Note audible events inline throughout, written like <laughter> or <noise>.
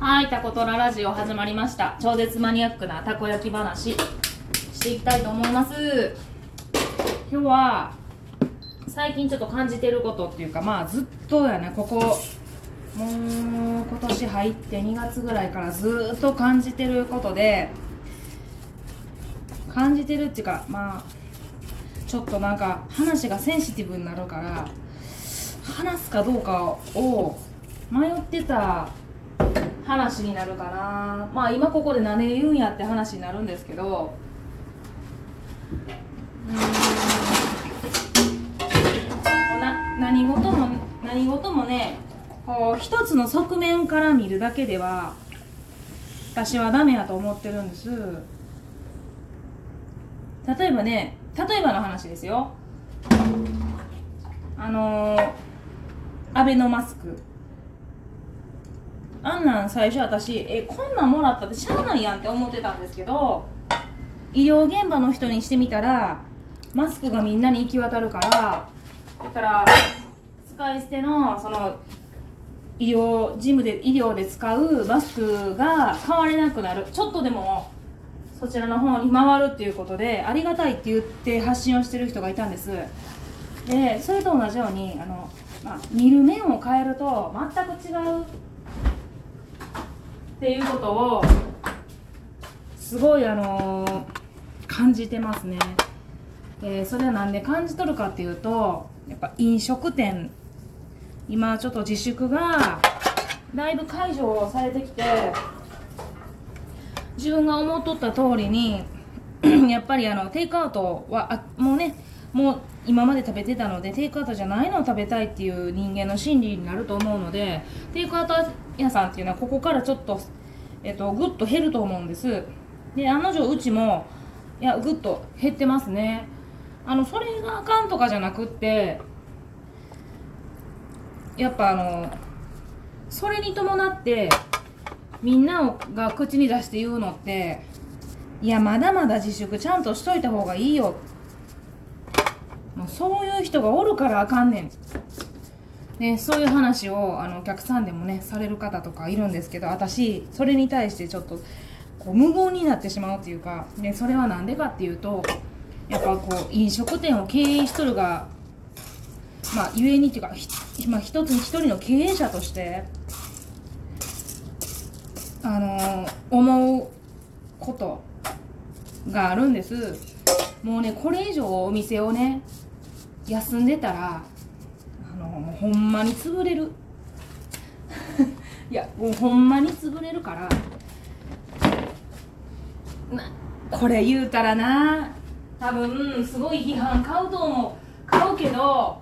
はい、タコトララジオ始まりました。超絶マニアックなたこ焼き話していきたいと思います。今日は最近ちょっと感じてることっていうか、まあずっとやね、ここもう今年入って2月ぐらいからずっと感じてることで、感じてるっていうか、まあちょっとなんか話がセンシティブになるから、話すかどうかを迷ってた話になるかな。まあ今ここで何言うんやって話になるんですけど。うん。な何事も何事もねこう一つの側面から見るだけでは私はダメやと思ってるんです。例えばね例えばの話ですよ。あのアベノマスク。あんなん最初私えこんなんもらったってしゃあないやんって思ってたんですけど医療現場の人にしてみたらマスクがみんなに行き渡るからだから使い捨てのその医療事務で医療で使うマスクが買われなくなる。ちょっとでもそちらの方に回るっていうことでありがたいって言って発信をしてる人がいたんです。でそれと同じようにあの、まあ、見る面を変えると全く違うっていうことをすごいあのー感じてますね。でそれはなんで感じ取るかっていうとやっぱ飲食店今ちょっと自粛がだいぶ解除をされてきて自分が思っとった通りに <clears throat> やっぱりあのテイクアウトはあもうねもう今まで食べてたのでテイクアウトじゃないのを食べたいっていう人間の心理になると思うのでテイクアウト屋さんっていうのはここからちょっと、えっと、ぐっと減ると思うんです。で案の定うちもいやぐっと減ってますね。あのそれがあかんとかじゃなくってやっぱあのそれに伴ってみんなが口に出して言うのっていやまだまだ自粛ちゃんとしといた方がいいよ。もうそういう人がおるからあかんねん。ね、そういう話をあのお客さんでもねされる方とかいるんですけど私それに対してちょっとこう無言になってしまうっていうか、ね、それは何でかっていうとやっぱこう飲食店を経営しとるがまあゆえにっていうかひ、まあ、一つ一人の経営者としてあの思うことがあるんです。もうねこれ以上お店をね休んでたらのもうほんまに潰れる。<laughs> いやもうほんまに潰れるから。なこれ言うたらな多分すごい批判買うと思う。買うけど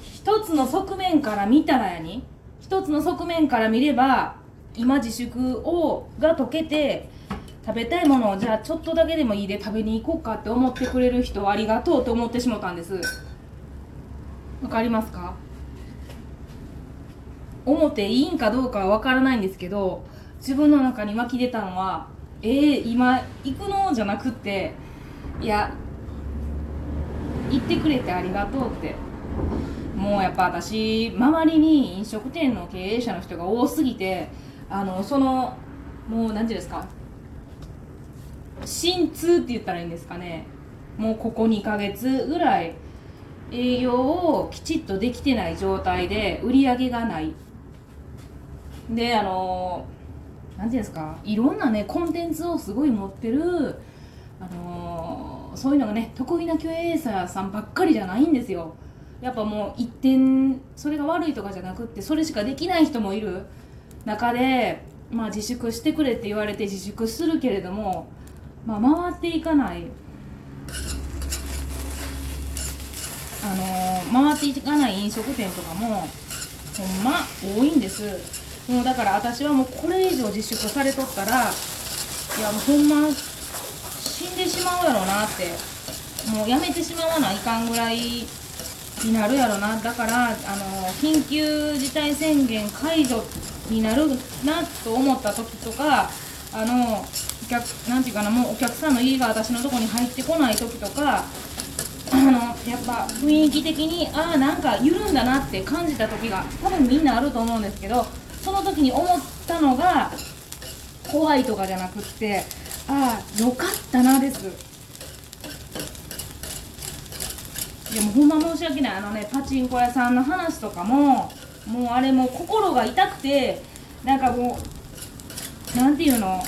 一つの側面から見たらやに。一つの側面から見れば今自粛をが解けて食べたいものをじゃあちょっとだけでもいいで食べに行こうかって思ってくれる人はありがとうと思ってしもたんです。わかりますか？思っていいんかどうかは分からないんですけど自分の中に湧き出たのは「えー、今行くの?」じゃなくって「いや行ってくれてありがとう」って。もうやっぱ私周りに飲食店の経営者の人が多すぎてあのそのもう何ていうんですか？心痛って言ったらいいんですかね？もうここ2ヶ月ぐらい営業をきちっとできてない状態で売り上げがない。であのなんていうんですかいろんなねコンテンツをすごい持ってるあのそういうのがね得意な経営者さんばっかりじゃないんですよ。やっぱもう一点それが悪いとかじゃなくってそれしかできない人もいる。中でまあ自粛してくれって言われて自粛するけれどもまあ回っていかない。あのー回っていかない飲食店とかもほんま多いんです。もうだから私はもうこれ以上自粛されとったらいやもうほんま死んでしまうやろなってもうやめてしまわないかんぐらいになるやろな。だからあの緊急事態宣言解除になるなと思った時とかあのお客なんていうかなもうお客さんの家が私のとこに入ってこない時とか <clears throat> あのやっぱ雰囲気的にああなんか緩んだなって感じた時が多分みんなあると思うんですけどその時に思ったのが怖いとかじゃなくってああよかったなです。でもほんま申し訳ない。あのねパチンコ屋さんの話とかももうあれも心が痛くてなんかもうなんていうの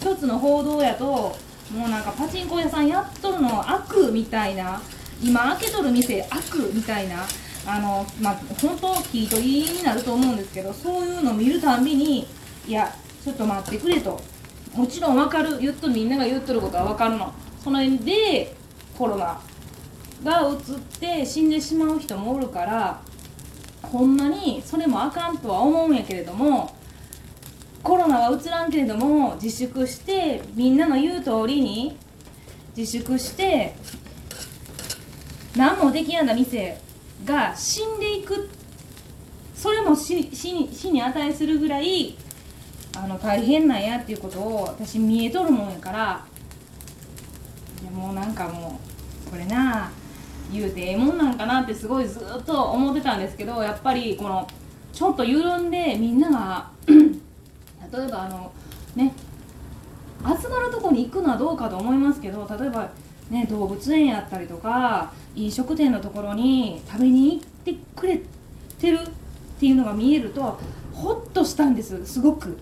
一つの報道やともうなんかパチンコ屋さんやっとるの悪みたいな今開けとる店悪みたいなあのまあ本当聞い取りになると思うんですけどそういうの見るたんびにいやちょっと待ってくれと。もちろん分かる。言っとみんなが言っとることは分かるの。その辺でコロナがうつって死んでしまう人もおるからほんまにそれもあかんとは思うんやけれどもコロナはうつらんけれども自粛してみんなの言う通りに自粛して何もできやんだ店が死んでいくそれも死死に死に値するぐらいあの大変なんやっていうことを私見えとるもんやから。いやもうなんかもうこれな言うてええもんなんかなってすごいずっと思ってたんですけどやっぱりこのちょっと緩んでみんなが <clears throat> 例えばあのね集まるとこに行くのはどうかと思いますけど例えばね動物園やったりとか飲食店のところに食べに行ってくれてるっていうのが見えるとホッとしたんです。すごく。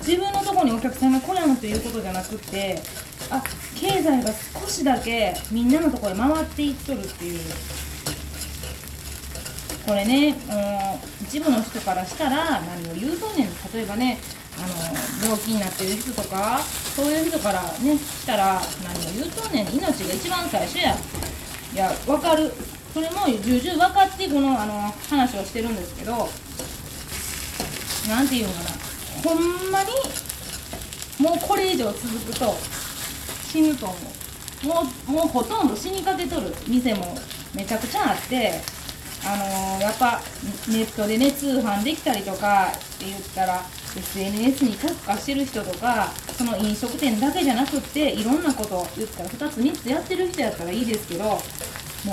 自分のところにお客さんが来ないということじゃなくってあ経済が少しだけみんなのところに回っていっとるっていう。これね、うん、一部の人からしたら何を言うとんねん。例えばねあの病気になってる人とかそういう人からね来たら何を言うとんねん。命が一番最初や。いや分かる。それも重々分かってこのあの話をしてるんですけど何て言うのかな。ほんまにもうこれ以上続くと死ぬと思う。もうもうほとんど死にかけとる。店もめちゃくちゃあってあのー、やっぱネットでね通販できたりとかって言ったら SNS に特化してる人とかその飲食店だけじゃなくっていろんなこと言ったら2つ3つやってる人やったらいいですけども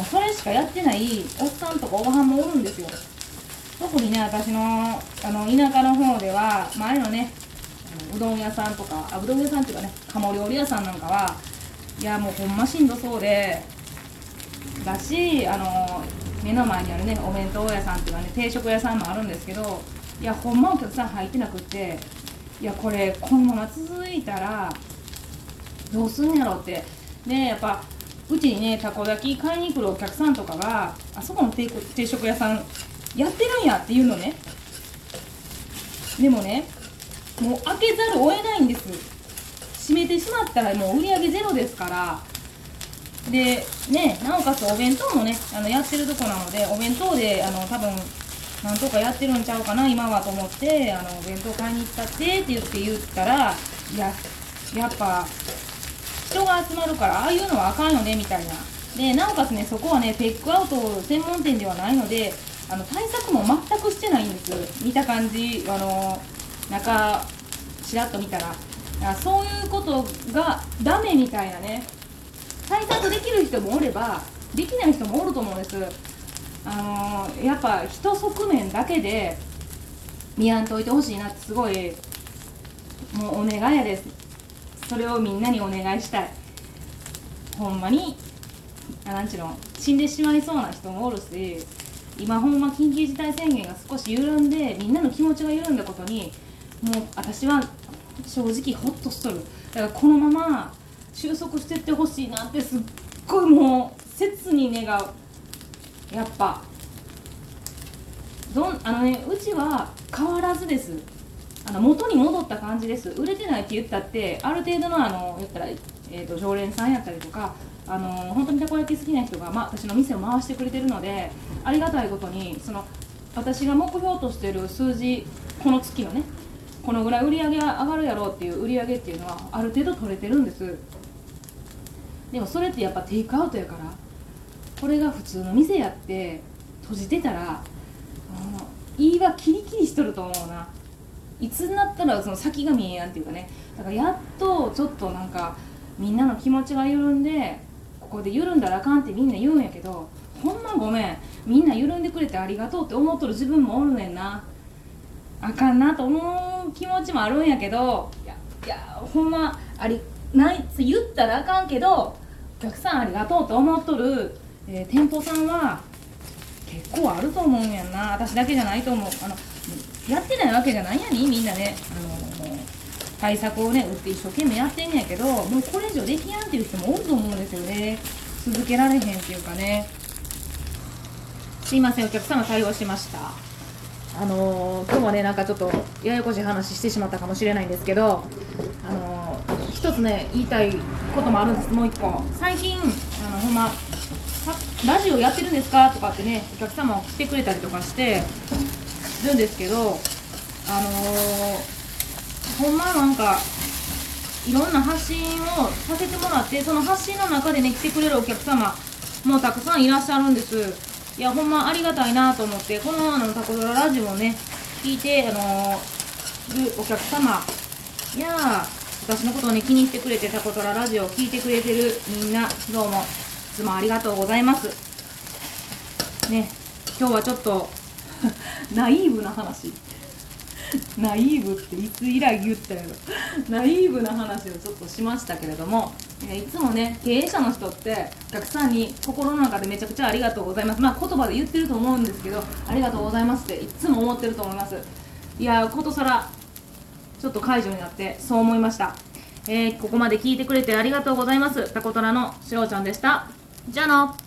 うそれしかやってないおっさんとかおばはんもおるんですよ。特にね私のあの田舎の方では前のねうどん屋さんとかあうどん屋さんっていうかね鴨料理屋さんなんかはいやもうほんましんどそうでだしあの目の前にあるねお弁当屋さんっていうかね定食屋さんもあるんですけどいやほんまお客さん入ってなくっていやこれこのまま続いたらどうすんやろって。でやっぱうちにねたこ焼き買いに来るお客さんとかがあそこの定食屋さんやってるんやっていうのね。でもねもう開けざるを得ないんです。閉めてしまったらもう売り上げゼロですから。でねなおかつお弁当もねあのやってるとこなのでお弁当であの多分なんとかやってるんちゃうかな今はと思ってあの弁当買いに行ったってって言って言ったらいややっぱ人が集まるからああいうのはあかんよねみたいな。でなおかつねそこはねテックアウト専門店ではないのであの対策も全くしてないんです。見た感じあの中ちらっと見たら。らそういうことがダメみたいなね。対策できる人もおればできない人もおると思うんです。あの、やっぱ一側面だけで見やんといてほしいなってすごいもうお願いやです。それをみんなにお願いしたい。ほんまになんちゅうの死んでしまいそうな人もおるし今ほんま緊急事態宣言が少し緩んでみんなの気持ちが緩んだことにもう私は正直ホッとしとる。だからこのまま収束してってほしいなってすっごいもう切に願う。やっぱ。どんあのねうちは変わらずです。あの元に戻った感じです。売れてないって言ったってある程度のあの言ったら、えーと、常連さんやったりとかあの本当にたこ焼き好きな人が、まあ、私の店を回してくれてるのでありがたいことにその私が目標としてる数字この月のねこのぐらい売り上げ上がるやろうっていう売り上げっていうのはある程度取れてるんです。でもそれってやっぱテイクアウトやからこれが普通の店やって閉じてたら言いはキリキリしとると思うな。いつになったらその先が見えやんっていうかね。だからやっとちょっとなんかみんなの気持ちが緩んでここで緩んだらあかんってみんな言うんやけどほんまごめん。みんな緩んでくれてありがとうって思っとる自分もおるねんな。あかんなと思う気持ちもあるんやけどいやいやほんまありない言ったらあかんけどお客さんありがとうと思っとる、えー店舗さんは結構あると思うんやんな。私だけじゃないと思う。あのやってないわけじゃないやに？みんなね。あのもう対策をね打って一生懸命やってんねやけどもうこれ以上できやんっていう人もおると思うんですよね。続けられへんっていうかね。すいません。お客様対応しました。あのー今日はねなんかちょっとややこしい話してしまったかもしれないんですけどあのー一つね言いたいこともあるんです。もう一個。最近あのほんまラジオやってるんですか？とかってねお客様来てくれたりとかしてるんですけどあのーほんまなんかいろんな発信をさせてもらってその発信の中でね来てくれるお客様もたくさんいらっしゃるんです。いやほんまありがたいなと思ってこのあのタコドララジオをね聞いてあのーるお客様や私のことをね気にしてくれてタコトララジオを聞いてくれてるみんなどうも。いつもありがとうございます。ね今日はちょっと <laughs> ナイーブな話。ナイーブっていつ以来言ったやろ。ナイーブな話をちょっとしましたけれどもいつもね経営者の人ってお客さんに心の中でめちゃくちゃありがとうございます。まあ言葉で言ってると思うんですけどありがとうございますっていつも思ってると思います。いやーことさらちょっと解除になってそう思いました、えーここまで聞いてくれてありがとうございます。タコトラのしろちゃんでした。じゃあな。